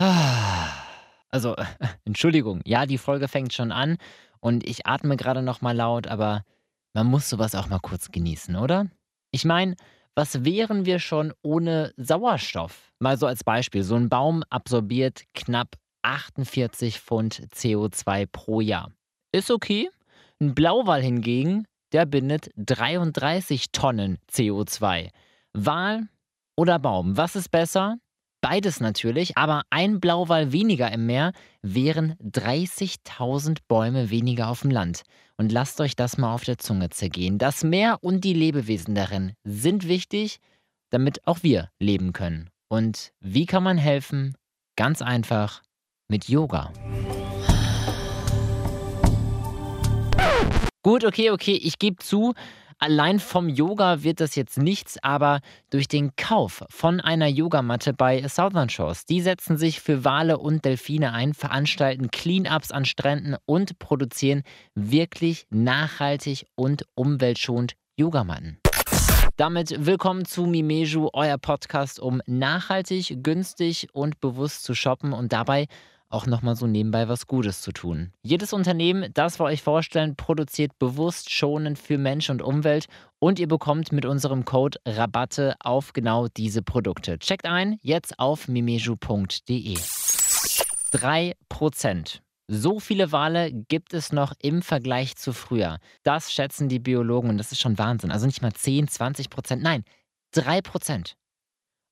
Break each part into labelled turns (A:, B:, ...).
A: Also, Entschuldigung, ja, die Folge fängt schon an und ich atme gerade noch mal laut, aber man muss sowas auch mal kurz genießen, oder? Ich meine, was wären wir schon ohne Sauerstoff? Mal so als Beispiel, so ein Baum absorbiert knapp 48 Pfund CO2 pro Jahr. Ist okay. Ein Blauwal hingegen, der bindet 33 Tonnen CO2. Wal oder Baum, was ist besser? Beides natürlich, aber ein Blauwal weniger im Meer wären 30.000 Bäume weniger auf dem Land. Und lasst euch das mal auf der Zunge zergehen. Das Meer und die Lebewesen darin sind wichtig, damit auch wir leben können. Und wie kann man helfen? Ganz einfach mit Yoga. Gut, okay, okay, ich gebe zu, Allein vom Yoga wird das jetzt nichts, aber durch den Kauf von einer Yogamatte bei Southern Shores, die setzen sich für Wale und Delfine ein, veranstalten Cleanups an Stränden und produzieren wirklich nachhaltig und umweltschonend Yogamatten. Damit willkommen zu Mimeju, euer Podcast, um nachhaltig, günstig und bewusst zu shoppen und dabei auch nochmal so nebenbei was Gutes zu tun. Jedes Unternehmen, das wir euch vorstellen, produziert bewusst schonend für Mensch und Umwelt und ihr bekommt mit unserem Code Rabatte auf genau diese Produkte. Checkt ein jetzt auf mimeju.de. 3%. So viele Wale gibt es noch im Vergleich zu früher. Das schätzen die Biologen und das ist schon Wahnsinn. Also nicht mal 10, 20 Prozent, nein, 3 Prozent.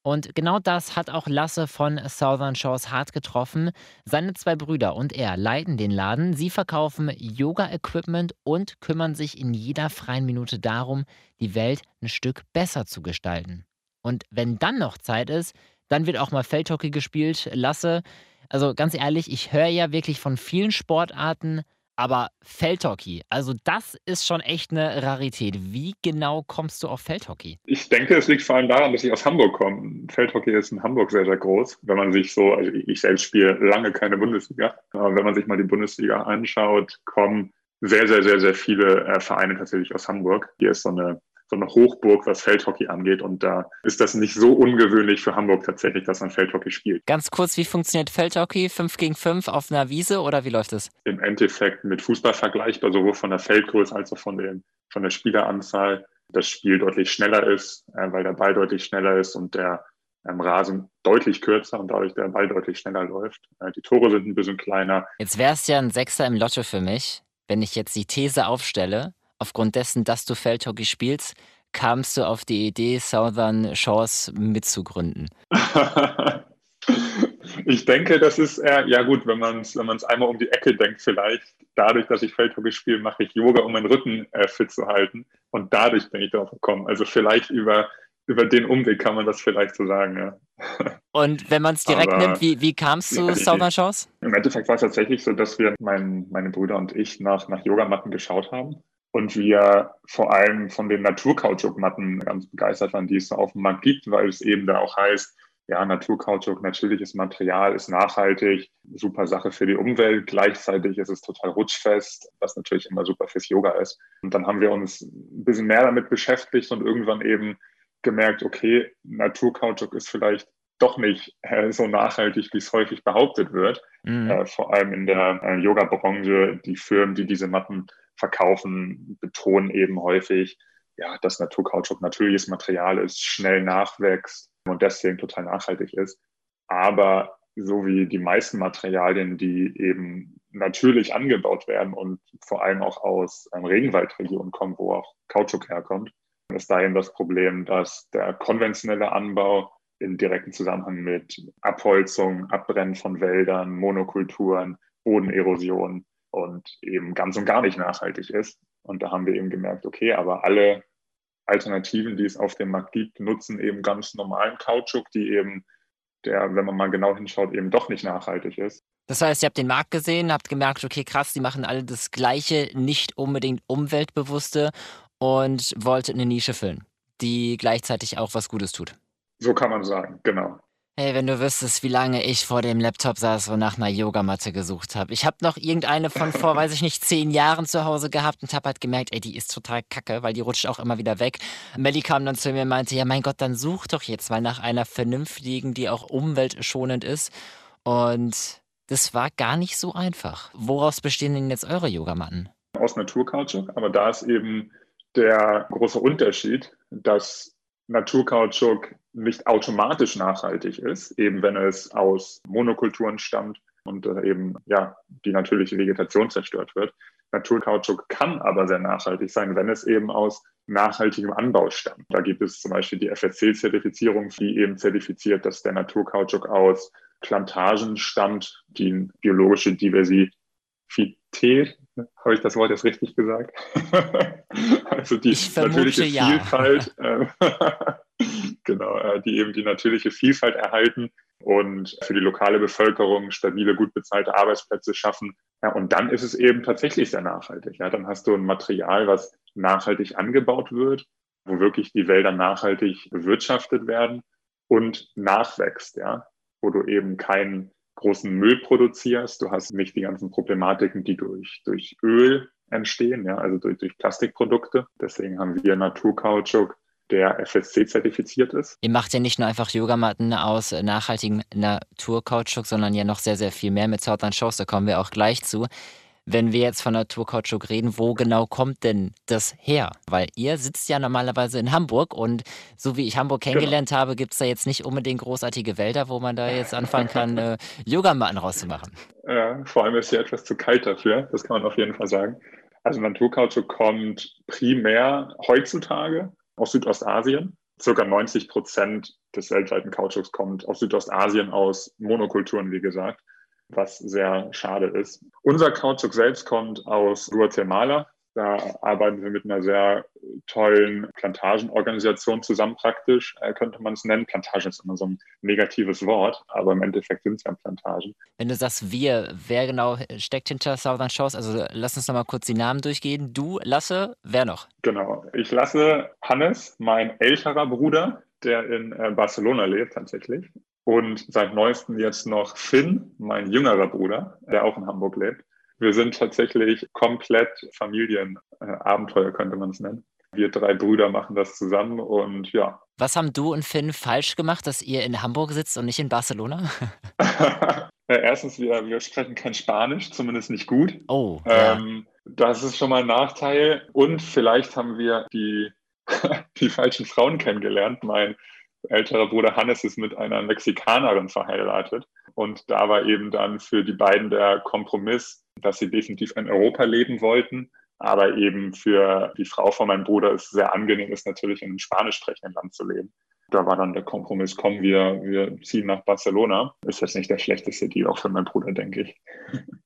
A: Und genau das hat auch Lasse von Southern Shores hart getroffen. Seine zwei Brüder und er leiten den Laden. Sie verkaufen Yoga-Equipment und kümmern sich in jeder freien Minute darum, die Welt ein Stück besser zu gestalten. Und wenn dann noch Zeit ist, dann wird auch mal Feldhockey gespielt. Lasse, also ganz ehrlich, ich höre ja wirklich von vielen Sportarten, aber Feldhockey, also das ist schon echt eine Rarität. Wie genau kommst du auf Feldhockey?
B: Ich denke, es liegt vor allem daran, dass ich aus Hamburg komme. Feldhockey ist in Hamburg sehr, sehr groß. Wenn man sich so, also ich selbst spiele lange keine Bundesliga, aber wenn man sich mal die Bundesliga anschaut, kommen sehr, sehr, sehr, sehr viele äh, Vereine tatsächlich aus Hamburg. Hier ist so eine so eine Hochburg, was Feldhockey angeht. Und da ist das nicht so ungewöhnlich für Hamburg tatsächlich, dass man Feldhockey spielt.
A: Ganz kurz, wie funktioniert Feldhockey? Fünf gegen fünf auf einer Wiese oder wie läuft es?
B: Im Endeffekt mit Fußball vergleichbar, sowohl von der Feldgröße als auch von, den, von der Spieleranzahl. Das Spiel deutlich schneller ist, äh, weil der Ball deutlich schneller ist und der ähm, Rasen deutlich kürzer und dadurch der Ball deutlich schneller läuft. Äh, die Tore sind ein bisschen kleiner.
A: Jetzt wäre es ja ein Sechser im Lotto für mich, wenn ich jetzt die These aufstelle, aufgrund dessen, dass du Feldhockey spielst, kamst du auf die Idee, Southern Shores mitzugründen?
B: ich denke, das ist eher, ja gut, wenn man es wenn einmal um die Ecke denkt, vielleicht dadurch, dass ich Feldhockey spiele, mache ich Yoga, um meinen Rücken äh, fit zu halten. Und dadurch bin ich darauf gekommen. Also vielleicht über, über den Umweg kann man das vielleicht so sagen, ja.
A: Und wenn man es direkt Aber, nimmt, wie, wie kam es zu ja, Southern Shores?
B: Im Endeffekt war es tatsächlich so, dass wir, mein, meine Brüder und ich, nach, nach Yogamatten geschaut haben und wir vor allem von den Naturkautschukmatten ganz begeistert waren, die es auf dem Markt gibt, weil es eben da auch heißt, ja, Naturkautschuk, natürliches Material, ist nachhaltig, super Sache für die Umwelt. Gleichzeitig ist es total rutschfest, was natürlich immer super fürs Yoga ist. Und dann haben wir uns ein bisschen mehr damit beschäftigt und irgendwann eben gemerkt, okay, Naturkautschuk ist vielleicht doch nicht äh, so nachhaltig, wie es häufig behauptet wird. Mhm. Äh, vor allem in der äh, Yoga-Branche, die Firmen, die diese Matten verkaufen, betonen eben häufig, ja, dass Naturkautschuk natürliches Material ist, schnell nachwächst und deswegen total nachhaltig ist. Aber so wie die meisten Materialien, die eben natürlich angebaut werden und vor allem auch aus ähm, Regenwaldregionen kommen, wo auch Kautschuk herkommt, ist da eben das Problem, dass der konventionelle Anbau in direkten Zusammenhang mit Abholzung, Abbrennen von Wäldern, Monokulturen, Bodenerosion und eben ganz und gar nicht nachhaltig ist. Und da haben wir eben gemerkt, okay, aber alle Alternativen, die es auf dem Markt gibt, nutzen eben ganz normalen Kautschuk, die eben, der, wenn man mal genau hinschaut, eben doch nicht nachhaltig ist.
A: Das heißt, ihr habt den Markt gesehen, habt gemerkt, okay, krass, die machen alle das Gleiche, nicht unbedingt umweltbewusste und wollt eine Nische füllen, die gleichzeitig auch was Gutes tut.
B: So kann man sagen, genau.
A: Hey, wenn du wüsstest, wie lange ich vor dem Laptop saß und nach einer Yogamatte gesucht habe. Ich habe noch irgendeine von vor, weiß ich nicht, zehn Jahren zu Hause gehabt und habe halt gemerkt, ey, die ist total kacke, weil die rutscht auch immer wieder weg. Melly kam dann zu mir und meinte, ja mein Gott, dann such doch jetzt mal nach einer vernünftigen, die auch umweltschonend ist. Und das war gar nicht so einfach. Woraus bestehen denn jetzt eure Yogamatten?
B: Aus Naturkautschuk, aber da ist eben der große Unterschied, dass Naturkautschuk nicht automatisch nachhaltig ist, eben wenn es aus Monokulturen stammt und äh, eben ja die natürliche Vegetation zerstört wird. Naturkautschuk kann aber sehr nachhaltig sein, wenn es eben aus nachhaltigem Anbau stammt. Da gibt es zum Beispiel die FSC-Zertifizierung, die eben zertifiziert, dass der Naturkautschuk aus Plantagen stammt, die biologische Diversität, habe ich das Wort jetzt richtig gesagt? also die natürliche ja. Vielfalt, äh, genau, äh, die eben die natürliche Vielfalt erhalten und für die lokale Bevölkerung stabile, gut bezahlte Arbeitsplätze schaffen. Ja, und dann ist es eben tatsächlich sehr nachhaltig. Ja, dann hast du ein Material, was nachhaltig angebaut wird, wo wirklich die Wälder nachhaltig bewirtschaftet werden und nachwächst. Ja, wo du eben keinen großen Müll produzierst. Du hast nicht die ganzen Problematiken, die durch, durch Öl entstehen, ja, also durch, durch Plastikprodukte. Deswegen haben wir Naturkautschuk, der FSC zertifiziert ist.
A: Ihr macht ja nicht nur einfach Yogamatten aus nachhaltigem Naturkautschuk, sondern ja noch sehr, sehr viel mehr mit Southern Shows. Da kommen wir auch gleich zu wenn wir jetzt von Naturkautschuk reden, wo genau kommt denn das her? Weil ihr sitzt ja normalerweise in Hamburg und so wie ich Hamburg genau. kennengelernt genau. habe, gibt es da jetzt nicht unbedingt großartige Wälder, wo man da jetzt anfangen kann, äh, Yogamatten rauszumachen.
B: Ja, vor allem ist hier etwas zu kalt dafür, das kann man auf jeden Fall sagen. Also Naturkautschuk kommt primär heutzutage aus Südostasien. Circa 90 Prozent des weltweiten Kautschuks kommt aus Südostasien, aus Monokulturen, wie gesagt was sehr schade ist. Unser Kautschuk selbst kommt aus Guatemala. Da arbeiten wir mit einer sehr tollen Plantagenorganisation zusammen praktisch, äh, könnte man es nennen. Plantage ist immer so ein negatives Wort, aber im Endeffekt sind es ja Plantagen.
A: Wenn du sagst wir, wer genau steckt hinter Southern Shores? Also lass uns nochmal kurz die Namen durchgehen. Du, Lasse, wer noch?
B: Genau, ich lasse Hannes, mein älterer Bruder, der in äh, Barcelona lebt tatsächlich. Und seit neuestem jetzt noch Finn, mein jüngerer Bruder, der auch in Hamburg lebt. Wir sind tatsächlich komplett Familienabenteuer, könnte man es nennen. Wir drei Brüder machen das zusammen und ja.
A: Was haben du und Finn falsch gemacht, dass ihr in Hamburg sitzt und nicht in Barcelona?
B: ja, erstens, wir, wir sprechen kein Spanisch, zumindest nicht gut.
A: Oh. Ähm,
B: Das ist schon mal ein Nachteil. Und vielleicht haben wir die, die falschen Frauen kennengelernt. Mein älterer Bruder Hannes ist mit einer Mexikanerin verheiratet. Und da war eben dann für die beiden der Kompromiss, dass sie definitiv in Europa leben wollten. Aber eben für die Frau von meinem Bruder ist es sehr angenehm, ist natürlich in einem spanisch sprechenden Land zu leben. Da war dann der Kompromiss, kommen wir, wir ziehen nach Barcelona. Ist jetzt nicht der schlechteste Deal, auch für meinen Bruder, denke ich.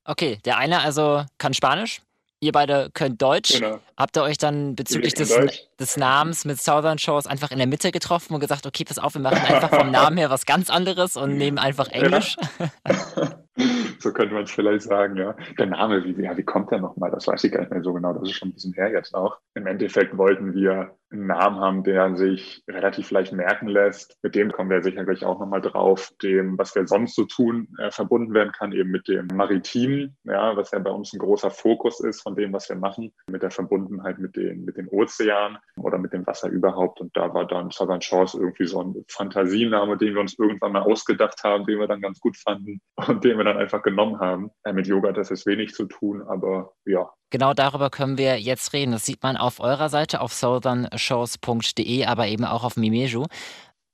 A: Okay, der eine also kann Spanisch, Ihr beide könnt Deutsch. Genau. Habt ihr euch dann bezüglich des, des, Namens mit Southern Shores einfach in der Mitte getroffen und gesagt, okay, pass auf, wir machen einfach vom Namen her was ganz anderes und nehmen einfach Englisch?
B: Ja. so könnte man es vielleicht sagen, ja. Der Name, wie, ja, wie kommt der nochmal? Das weiß ich gar nicht mehr so genau. Das ist schon ein bisschen her jetzt auch. Im Endeffekt wollten wir einen Namen haben, der sich relativ leicht merken lässt. Mit dem kommen wir sicherlich auch nochmal drauf, dem, was wir sonst so tun, äh, verbunden werden kann, eben mit dem Maritimen, ja, was ja bei uns ein großer Fokus ist von dem, was wir machen, mit der Verbundenheit mit den, mit den Ozeanen oder mit dem Wasser überhaupt. Und da war dann Southern Shores irgendwie so ein Fantasiename, den wir uns irgendwann mal ausgedacht haben, den wir dann ganz gut fanden und den wir dann einfach genommen haben. Äh, mit Yoga hat das ist wenig zu tun, aber ja.
A: Genau darüber können wir jetzt reden. Das sieht man auf eurer Seite auf southernshows.de, aber eben auch auf Mimeju.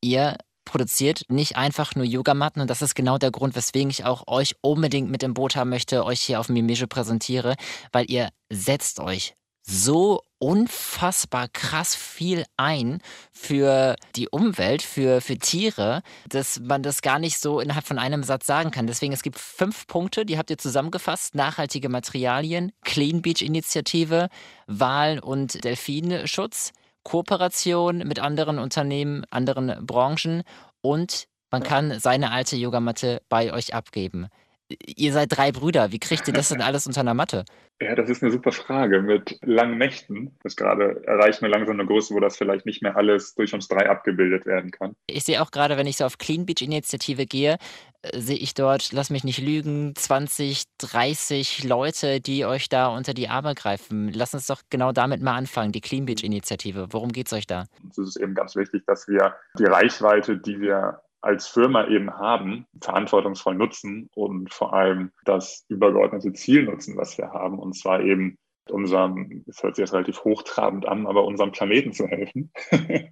A: Ihr produziert nicht einfach nur Yogamatten und das ist genau der Grund, weswegen ich auch euch unbedingt mit im Boot haben möchte, euch hier auf Mimejo präsentiere, weil ihr setzt euch so unfassbar krass viel ein für die Umwelt, für, für Tiere, dass man das gar nicht so innerhalb von einem Satz sagen kann. Deswegen, es gibt fünf Punkte, die habt ihr zusammengefasst. Nachhaltige Materialien, Clean Beach Initiative, Wal- und Delfinschutz, Kooperation mit anderen Unternehmen, anderen Branchen und man kann seine alte Yogamatte bei euch abgeben. Ihr seid drei Brüder, wie kriegt ihr das denn alles unter einer Matte?
B: Ja, das ist eine super Frage. Mit langen Nächten, das gerade erreicht mir langsam eine Größe, wo das vielleicht nicht mehr alles durch uns drei abgebildet werden kann.
A: Ich sehe auch gerade, wenn ich so auf Clean Beach Initiative gehe, äh, sehe ich dort, lass mich nicht lügen, 20, 30 Leute, die euch da unter die Arme greifen. Lass uns doch genau damit mal anfangen, die Clean Beach Initiative. Worum geht es euch da?
B: Es ist eben ganz wichtig, dass wir die Reichweite, die wir als Firma eben haben, verantwortungsvoll nutzen und vor allem das übergeordnete Ziel nutzen, was wir haben, und zwar eben unserem, das hört sich jetzt relativ hochtrabend an, aber unserem Planeten zu helfen.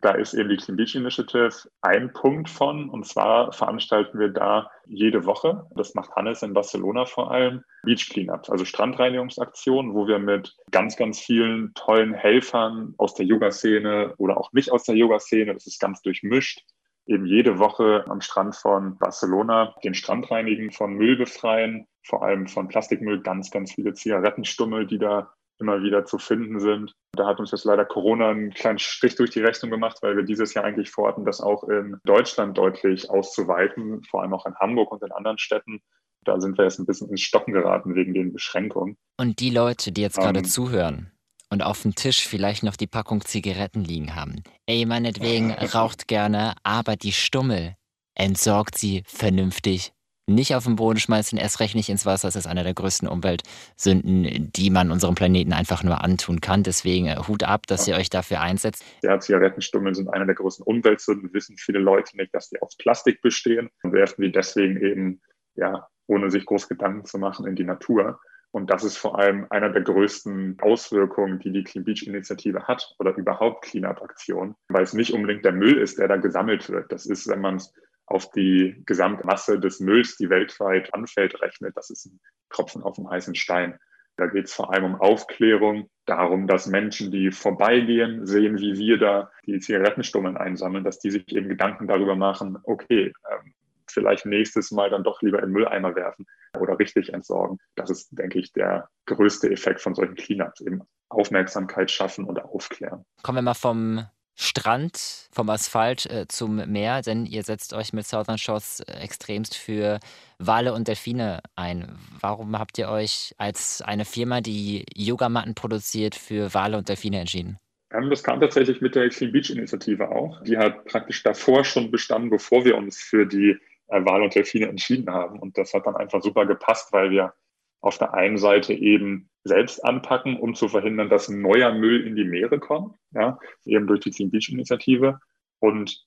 B: da ist eben die Clean Beach Initiative ein Punkt von. Und zwar veranstalten wir da jede Woche, das macht Hannes in Barcelona vor allem, Beach Cleanups, also Strandreinigungsaktionen, wo wir mit ganz, ganz vielen tollen Helfern aus der Yoga-Szene oder auch nicht aus der Yoga-Szene, das ist ganz durchmischt, eben jede Woche am Strand von Barcelona den Strand reinigen, von Müll befreien, vor allem von Plastikmüll, ganz, ganz viele Zigarettenstummel, die da immer wieder zu finden sind. Da hat uns jetzt leider Corona einen kleinen Strich durch die Rechnung gemacht, weil wir dieses Jahr eigentlich vorhatten, das auch in Deutschland deutlich auszuweiten, vor allem auch in Hamburg und in anderen Städten. Da sind wir jetzt ein bisschen ins Stocken geraten wegen den Beschränkungen.
A: Und die Leute, die jetzt gerade ähm, zuhören, und auf dem Tisch vielleicht noch die Packung Zigaretten liegen haben. Ey, meinetwegen raucht gerne, aber die Stummel entsorgt sie vernünftig. Nicht auf den Boden schmeißen, erst recht nicht ins Wasser. Das ist eine der größten Umweltsünden, die man unserem Planeten einfach nur antun kann. Deswegen äh, Hut ab, dass ihr euch dafür einsetzt.
B: Ja, Zigarettenstummel sind eine der größten Umweltsünden. Wissen viele Leute nicht, dass die aus Plastik bestehen und werfen die deswegen eben, ja, ohne sich groß Gedanken zu machen, in die Natur. Und das ist vor allem einer der größten Auswirkungen, die die Clean Beach Initiative hat oder überhaupt Cleanup-Aktionen, weil es nicht unbedingt der Müll ist, der da gesammelt wird. Das ist, wenn man es auf die Gesamtmasse des Mülls, die weltweit anfällt, rechnet, das ist ein Tropfen auf dem heißen Stein. Da geht es vor allem um Aufklärung, darum, dass Menschen, die vorbeigehen, sehen, wie wir da die Zigarettenstummeln einsammeln, dass die sich eben Gedanken darüber machen, okay, ähm, vielleicht nächstes Mal dann doch lieber in Mülleimer werfen oder richtig entsorgen. Das ist, denke ich, der größte Effekt von solchen Cleanups, eben Aufmerksamkeit schaffen und aufklären.
A: Kommen wir mal vom Strand, vom Asphalt äh, zum Meer, denn ihr setzt euch mit Southern Shores äh, extremst für Wale und Delfine ein. Warum habt ihr euch als eine Firma, die Yogamatten produziert, für Wale und Delfine entschieden?
B: Das kam tatsächlich mit der Clean Beach Initiative auch. Die hat praktisch davor schon bestanden, bevor wir uns für die äh, Wale und Delfine entschieden haben. Und das hat dann einfach super gepasst, weil wir auf der einen Seite eben selbst anpacken, um zu verhindern, dass neuer Müll in die Meere kommt, ja, eben durch die Clean Beach Initiative und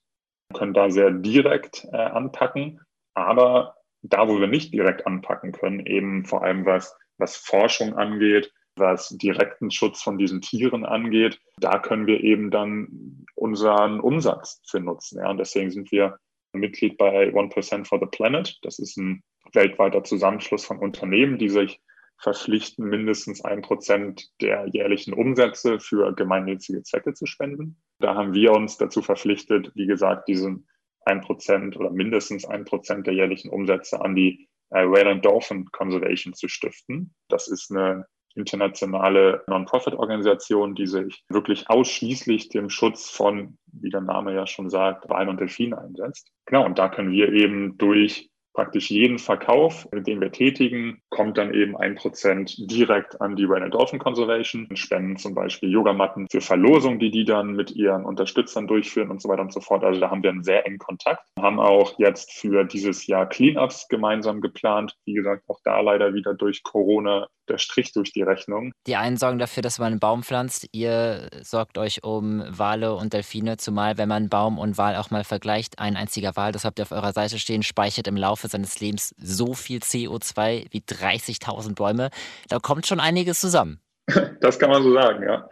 B: können da sehr direkt äh, anpacken. Aber da, wo wir nicht direkt anpacken können, eben vor allem was, was Forschung angeht, was direkten Schutz von diesen Tieren angeht, da können wir eben dann unseren Umsatz für nutzen. Ja. Und deswegen sind wir Mitglied bei 1% for the Planet. Das ist ein weltweiter Zusammenschluss von Unternehmen, die sich verpflichten, mindestens ein Prozent der jährlichen Umsätze für gemeinnützige Zwecke zu spenden. Da haben wir uns dazu verpflichtet, wie gesagt, diesen ein Prozent oder mindestens ein Prozent der jährlichen Umsätze an die äh, Whale and Dolphin Conservation zu stiften. Das ist eine internationale Non-Profit-Organisation, die sich wirklich ausschließlich dem Schutz von, wie der Name ja schon sagt, Walen und Delfinen einsetzt. Genau, und da können wir eben durch praktisch jeden Verkauf, den wir tätigen, kommt dann eben ein Prozent direkt an die Rain Dolphin Conservation, spenden zum Beispiel Yogamatten für Verlosung, die die dann mit ihren Unterstützern durchführen und so weiter und so fort. Also da haben wir einen sehr engen Kontakt. Haben auch jetzt für dieses Jahr Cleanups gemeinsam geplant. Wie gesagt, auch da leider wieder durch Corona der Strich durch die Rechnung.
A: Die einen sorgen dafür, dass man einen Baum pflanzt. Ihr sorgt euch um Wale und Delfine, zumal wenn man Baum und Wal auch mal vergleicht. Ein einziger Wal, das habt ihr auf eurer Seite stehen, speichert im Laufe seines Lebens so viel CO2 wie 30.000 Bäume. Da kommt schon einiges zusammen.
B: Das kann man so sagen, ja.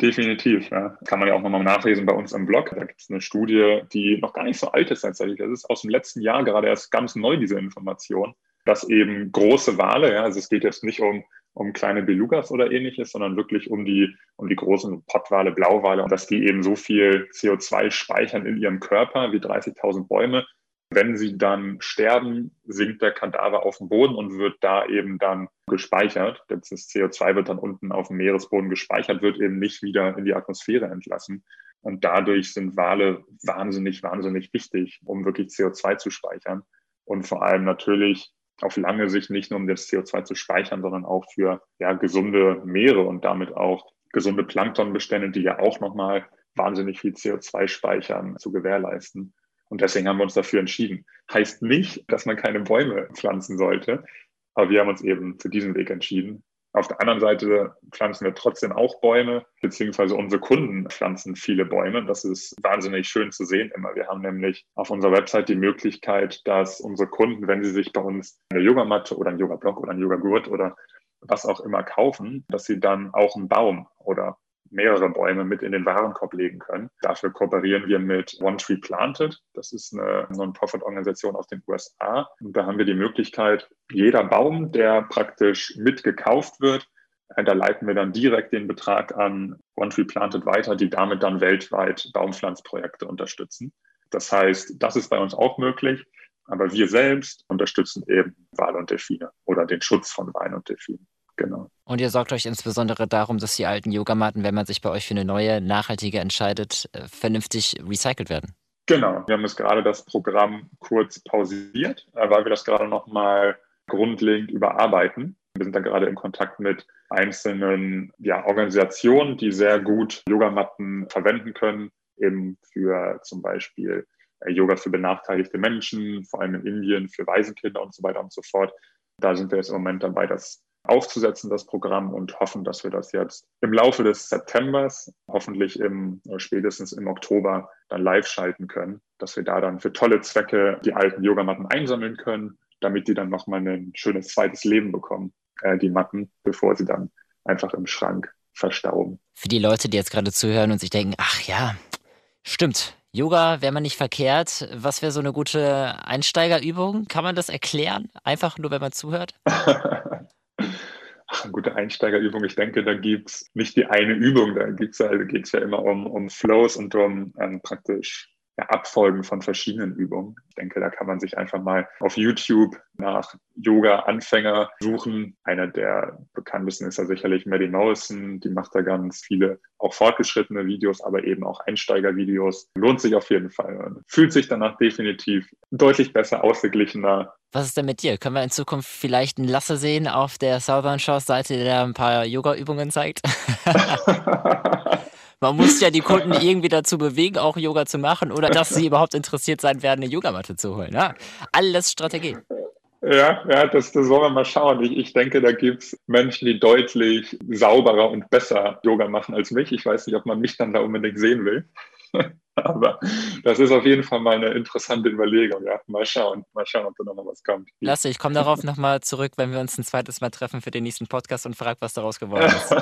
B: Definitiv. Ja. Kann man ja auch nochmal nachlesen bei uns im Blog. Da gibt es eine Studie, die noch gar nicht so alt ist tatsächlich. Das ist aus dem letzten Jahr gerade erst ganz neu, diese Information, dass eben große Wale, ja, also es geht jetzt nicht um um kleine Belugas oder ähnliches, sondern wirklich um die, um die großen Pottwale, Blauwale, dass die eben so viel CO2 speichern in ihrem Körper wie 30.000 Bäume. Wenn sie dann sterben, sinkt der Kadaver auf den Boden und wird da eben dann gespeichert. Das CO2 wird dann unten auf dem Meeresboden gespeichert, wird eben nicht wieder in die Atmosphäre entlassen. Und dadurch sind Wale wahnsinnig, wahnsinnig wichtig, um wirklich CO2 zu speichern. Und vor allem natürlich auf lange Sicht nicht nur um das CO2 zu speichern, sondern auch für ja, gesunde Meere und damit auch gesunde Planktonbestände, die ja auch nochmal wahnsinnig viel CO2 speichern, zu gewährleisten. Und deswegen haben wir uns dafür entschieden. Heißt nicht, dass man keine Bäume pflanzen sollte, aber wir haben uns eben für diesen Weg entschieden. Auf der anderen Seite pflanzen wir trotzdem auch Bäume, beziehungsweise unsere Kunden pflanzen viele Bäume. Das ist wahnsinnig schön zu sehen immer. Wir haben nämlich auf unserer Website die Möglichkeit, dass unsere Kunden, wenn sie sich bei uns eine Yogamatte oder einen Yoga-Block oder einen Yoga-Gurt oder was auch immer kaufen, dass sie dann auch einen Baum oder mehrere Bäume mit in den Warenkorb legen können. Dafür kooperieren wir mit One Tree Planted. Das ist eine Non-Profit-Organisation aus den USA. Und da haben wir die Möglichkeit, jeder Baum, der praktisch mitgekauft wird, äh, da leiten wir dann direkt den Betrag an One Tree Planted weiter, die damit dann weltweit Baumpflanzprojekte unterstützen. Das heißt, das ist bei uns auch möglich. Aber wir selbst unterstützen eben Wale und Delfine oder den Schutz von Wein und Delfinen. Genau.
A: Und ihr sorgt euch insbesondere darum, dass die alten Yogamatten, wenn man sich bei euch für eine neue, nachhaltige entscheidet, äh, vernünftig recycelt werden.
B: Genau. Wir haben jetzt gerade das Programm kurz pausiert, äh, weil wir das gerade nochmal grundlegend überarbeiten. Wir sind da gerade in Kontakt mit einzelnen ja, Organisationen, die sehr gut Yogamatten verwenden können, eben für zum Beispiel äh, Yoga für benachteiligte Menschen, vor allem in Indien, für Waisenkinder und so weiter und so fort. Da sind wir jetzt im Moment dabei, das aufzusetzen, das Programm, und hoffen, dass wir das jetzt im Laufe des Septembers, hoffentlich im, äh, spätestens im Oktober, dann live schalten können, dass wir da dann für tolle Zwecke die alten Yogamatten einsammeln können, damit die dann nochmal ein schönes zweites Leben bekommen, äh, die Matten, bevor sie dann einfach im Schrank verstauben.
A: Für die Leute, die jetzt gerade zuhören und sich denken, ach ja, stimmt, Yoga wäre man nicht verkehrt. Was wäre so eine gute Einsteigerübung? Kann man das erklären? Einfach nur, wenn man zuhört?
B: Gute Einsteigerübung. Ich denke, da gibt es nicht die eine Übung, da gibt's geht es ja immer um, um Flows und um ähm, praktisch ja, Abfolgen von verschiedenen Übungen. Ich denke, da kann man sich einfach mal auf YouTube nach Yoga-Anfänger suchen. Einer der bekanntesten ist ja sicherlich Maddie Morrison. Die macht da ganz viele auch fortgeschrittene Videos, aber eben auch Einsteigervideos. Lohnt sich auf jeden Fall. Fühlt sich danach definitiv deutlich besser, ausgeglichener.
A: Was ist denn mit dir? Können wir in Zukunft vielleicht einen Lasse sehen auf der Southern Shores Seite, der ein paar Yoga-Übungen zeigt? Man muss ja die Kunden irgendwie dazu bewegen, auch Yoga zu machen oder dass sie überhaupt interessiert sein werden, eine Yogamatte zu holen. Ja? Alles Strategie.
B: Ja, ja das, das wollen wir mal schauen. Ich, ich denke, da gibt es Menschen, die deutlich sauberer und besser Yoga machen als mich. Ich weiß nicht, ob man mich dann da unbedingt sehen will. Aber das ist auf jeden Fall mal eine interessante Überlegung. Ja, mal schauen, mal schauen, ob da noch was kommt.
A: Lasse, ich komme darauf nochmal zurück, wenn wir uns ein zweites Mal treffen für den nächsten Podcast und frage, was daraus geworden ist.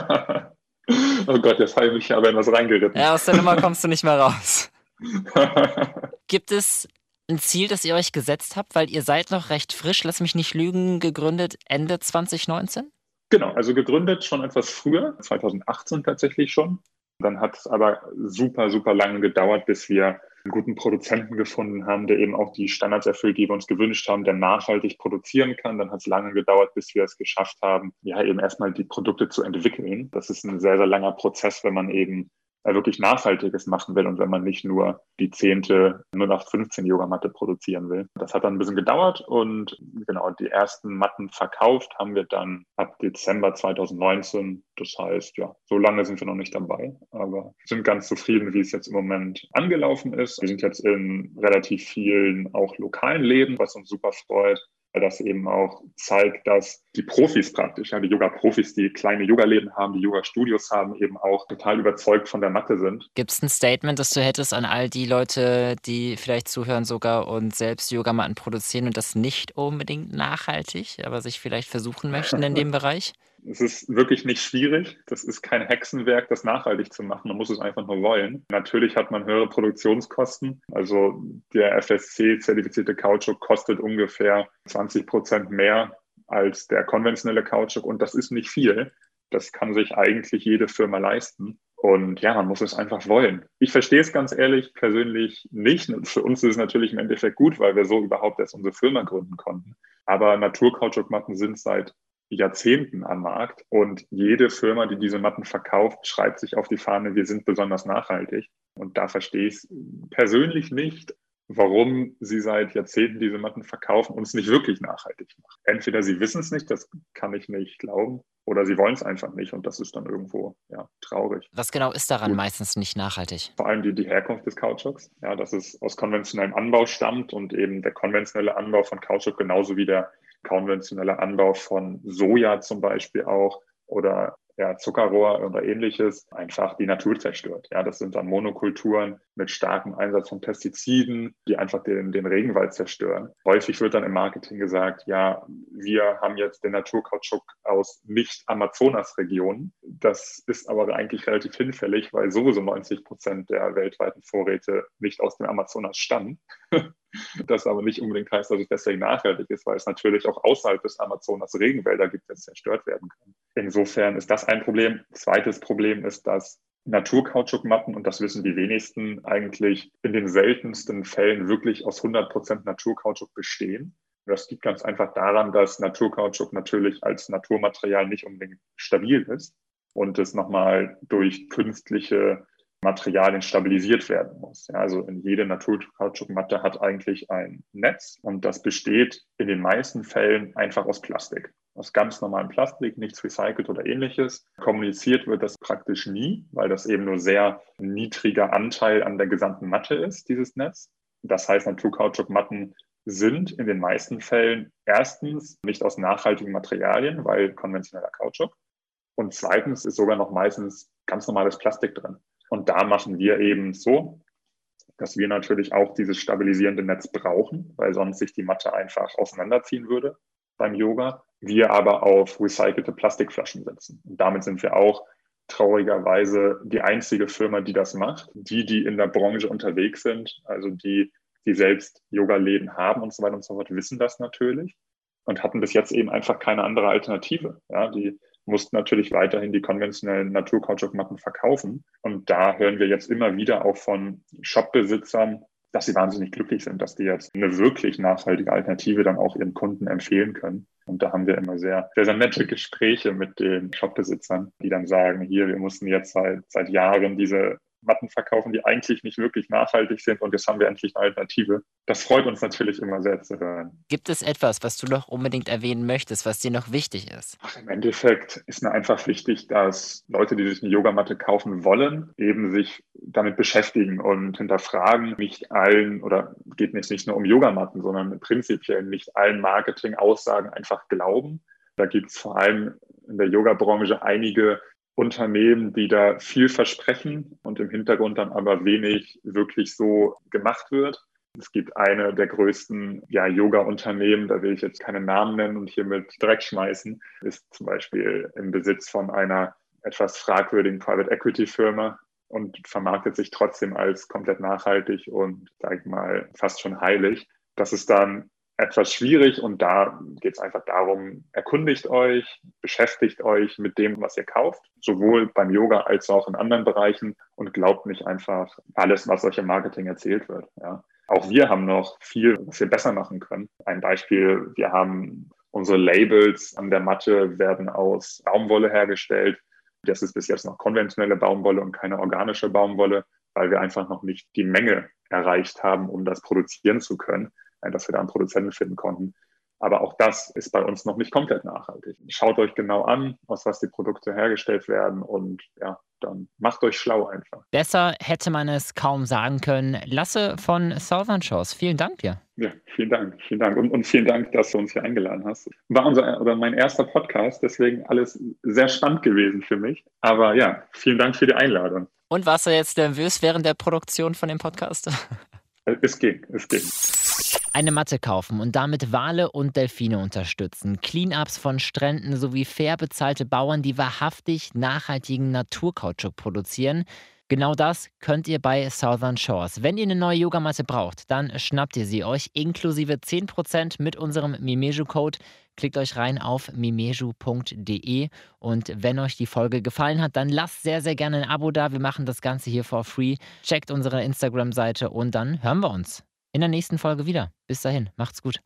B: Oh Gott, jetzt habe ich mich aber in was reingeritten.
A: Ja, aus der Nummer kommst du nicht mehr raus. Gibt es ein Ziel, das ihr euch gesetzt habt? Weil ihr seid noch recht frisch, lass mich nicht lügen, gegründet Ende 2019?
B: Genau, also gegründet schon etwas früher, 2018 tatsächlich schon. Dann hat es aber super, super lange gedauert, bis wir einen guten Produzenten gefunden haben, der eben auch die Standards erfüllt, die wir uns gewünscht haben, der nachhaltig produzieren kann. Dann hat es lange gedauert, bis wir es geschafft haben, ja eben erstmal die Produkte zu entwickeln. Das ist ein sehr, sehr langer Prozess, wenn man eben wirklich Nachhaltiges machen will und wenn man nicht nur die zehnte 0815 Yogamatte produzieren will. Das hat dann ein bisschen gedauert und genau die ersten Matten verkauft haben wir dann ab Dezember 2019. Das heißt, ja, so lange sind wir noch nicht dabei, aber sind ganz zufrieden, wie es jetzt im Moment angelaufen ist. Wir sind jetzt in relativ vielen auch lokalen Läden, was uns super freut das eben auch zeigt, dass die Profis praktisch, ja, die Yoga-Profis, die kleine Yoga-Läden haben, die Yoga-Studios haben, eben auch total überzeugt von der Matte sind.
A: Gibt es ein Statement, das du hättest an all die Leute, die vielleicht zuhören sogar und selbst Yogamatten produzieren und das nicht unbedingt nachhaltig, aber sich vielleicht versuchen möchten in dem Bereich?
B: Es ist wirklich nicht schwierig. Das ist kein Hexenwerk, das nachhaltig zu machen. Man muss es einfach nur wollen. Natürlich hat man höhere Produktionskosten. Also der FSC-zertifizierte Kautschuk kostet ungefähr 20 Prozent mehr als der konventionelle Kautschuk. Und das ist nicht viel. Das kann sich eigentlich jede Firma leisten. Und ja, man muss es einfach wollen. Ich verstehe es ganz ehrlich persönlich nicht. Für uns ist es natürlich im Endeffekt gut, weil wir so überhaupt erst unsere Firma gründen konnten. Aber Naturkautschukmatten sind seit Jahrzehnten am Markt und jede Firma, die diese Matten verkauft, schreibt sich auf die Fahne, wir sind besonders nachhaltig. Und da verstehe ich persönlich nicht, warum sie seit Jahrzehnten diese Matten verkaufen und es nicht wirklich nachhaltig machen. Entweder sie wissen es nicht, das kann ich nicht glauben, oder sie wollen es einfach nicht und das ist dann irgendwo ja, traurig.
A: Was genau ist daran Gut. meistens nicht nachhaltig?
B: Vor allem die, die Herkunft des Kautschuks, ja, dass es aus konventionellem Anbau stammt und eben der konventionelle Anbau von Kautschuk genauso wie der konventioneller Anbau von Soja zum Beispiel auch oder ja, Zuckerrohr oder ähnliches einfach die Natur zerstört. Ja, das sind dann Monokulturen mit starkem Einsatz von Pestiziden, die einfach den, den Regenwald zerstören. Häufig wird dann im Marketing gesagt, ja, wir haben jetzt den Naturkautschuk aus Nicht-Amazonas-Regionen. Das ist aber eigentlich relativ hinfällig, weil sowieso 90 Prozent der weltweiten Vorräte nicht aus dem Amazonas stammen. Das aber nicht unbedingt heißt, dass es deswegen nachhaltig ist, weil es natürlich auch außerhalb des Amazonas Regenwälder gibt, die zerstört werden können. Insofern ist das ein Problem. Zweites Problem ist, dass Naturkautschukmatten, und das wissen die wenigsten, eigentlich in den seltensten Fällen wirklich aus 100 Prozent Naturkautschuk bestehen. Das liegt ganz einfach daran, dass Naturkautschuk natürlich als Naturmaterial nicht unbedingt stabil ist und es nochmal durch künstliche Materialien stabilisiert werden muss. Ja, also in jede Naturkautschukmatte hat eigentlich ein Netz und das besteht in den meisten Fällen einfach aus Plastik. Aus ganz normalem Plastik, nichts recycelt oder ähnliches. Kommuniziert wird das praktisch nie, weil das eben nur sehr niedriger Anteil an der gesamten Matte ist, dieses Netz. Das heißt, Naturkautschukmatten sind in den meisten Fällen erstens nicht aus nachhaltigen Materialien, weil konventioneller Kautschuk. Und zweitens ist sogar noch meistens ganz normales Plastik drin. Und da machen wir eben so, dass wir natürlich auch dieses stabilisierende Netz brauchen, weil sonst sich die Matte einfach auseinanderziehen würde beim Yoga. Wir aber auf recycelte Plastikflaschen setzen. Und damit sind wir auch traurigerweise die einzige Firma, die das macht. Die, die in der Branche unterwegs sind, also die, die selbst Yoga-Läden haben und so weiter und so fort, wissen das natürlich und hatten bis jetzt eben einfach keine andere Alternative. Ja, die mussten natürlich weiterhin die konventionellen Naturkautschukmatten verkaufen. Und da hören wir jetzt immer wieder auch von Shopbesitzern, dass sie wahnsinnig glücklich sind, dass die jetzt eine wirklich nachhaltige Alternative dann auch ihren Kunden empfehlen können. Und da haben wir immer sehr, sehr, sehr nette Gespräche mit den Shopbesitzern, die dann sagen, hier, wir mussten jetzt seit, seit Jahren diese Matten verkaufen, die eigentlich nicht wirklich nachhaltig sind und jetzt haben wir endlich eine Alternative. Das freut uns natürlich immer sehr zu hören.
A: Gibt es etwas, was du noch unbedingt erwähnen möchtest, was dir noch wichtig ist?
B: Ach, Im Endeffekt ist mir einfach wichtig, dass Leute, die sich eine Yogamatte kaufen wollen, eben sich damit beschäftigen und hinterfragen, nicht allen oder geht nicht, nicht nur um Yogamatten, sondern prinzipiell nicht allen Marketing-Aussagen einfach glauben. Da gibt es vor allem in der Yoga-Branche einige Unternehmen, die da viel versprechen und im Hintergrund dann aber wenig wirklich so gemacht wird. Es gibt eine der größten ja, Yoga-Unternehmen, da will ich jetzt keine Namen nennen und hier mit Dreck schmeißen, ist zum Beispiel im Besitz von einer etwas fragwürdigen Private Equity Firma und vermarktet sich trotzdem als komplett nachhaltig und, sag ich mal, fast schon heilig. Das ist dann etwas schwierig und da geht es einfach darum, erkundigt euch, beschäftigt euch mit dem, was ihr kauft, sowohl beim Yoga als auch in anderen Bereichen und glaubt nicht einfach alles, was euch im Marketing erzählt wird. Ja. Auch wir haben noch viel, was wir besser machen können. Ein Beispiel, wir haben unsere Labels an der Matte werden aus Baumwolle hergestellt. Das ist bis jetzt noch konventionelle Baumwolle und keine organische Baumwolle, weil wir einfach noch nicht die Menge erreicht haben, um das produzieren zu können dass wir da einen Produzenten finden konnten. Aber auch das ist bei uns noch nicht komplett nachhaltig. Schaut euch genau an, aus was die Produkte hergestellt werden und ja, dann macht euch schlau einfach.
A: Besser hätte man es kaum sagen können. Lasse von Southern Shows, vielen Dank dir.
B: Ja, vielen Dank, vielen Dank und, und vielen Dank, dass du uns hier eingeladen hast. War unser oder mein erster Podcast, deswegen alles sehr spannend gewesen für mich. Aber ja, vielen Dank für die Einladung.
A: Und warst du jetzt nervös während der Produktion von dem Podcast?
B: Es ging, es ging.
A: Eine Matte kaufen und damit Wale und Delfine unterstützen. Cleanups von Stränden sowie fair bezahlte Bauern, die wahrhaftig nachhaltigen Naturkautschuk produzieren. Genau das könnt ihr bei Southern Shores. Wenn ihr eine neue Yogamatte braucht, dann schnappt ihr sie euch inklusive 10% mit unserem Mimeju-Code. Klickt euch rein auf mimeju.de und wenn euch die Folge gefallen hat, dann lasst sehr, sehr gerne ein Abo da. Wir machen das Ganze hier for free. Checkt unsere Instagram-Seite und dann hören wir uns in der nächsten Folge wieder. Bis dahin, macht's gut.